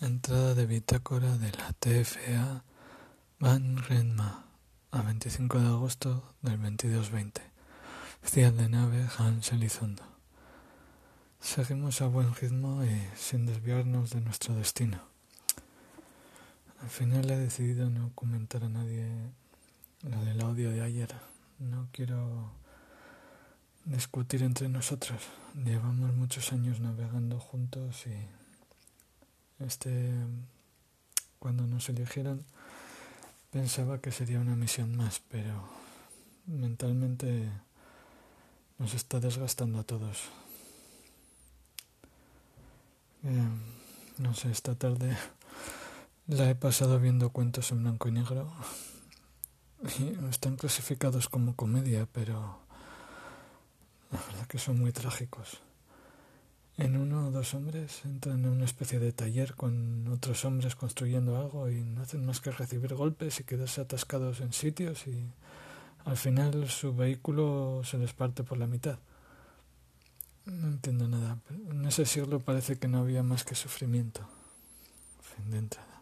Entrada de bitácora de la TFA Van Renma a 25 de agosto del 2220. Ciudad de nave Hans Elizondo. Seguimos a buen ritmo y sin desviarnos de nuestro destino. Al final he decidido no comentar a nadie lo del audio de ayer. No quiero discutir entre nosotros. Llevamos muchos años navegando juntos y este cuando nos eligieron pensaba que sería una misión más, pero mentalmente nos está desgastando a todos. Eh, no sé, esta tarde la he pasado viendo cuentos en blanco y negro. Y están clasificados como comedia, pero la verdad que son muy trágicos. En uno o dos hombres entran en una especie de taller con otros hombres construyendo algo y no hacen más que recibir golpes y quedarse atascados en sitios y al final su vehículo se les parte por la mitad. No entiendo nada. En ese siglo parece que no había más que sufrimiento. Fin de entrada.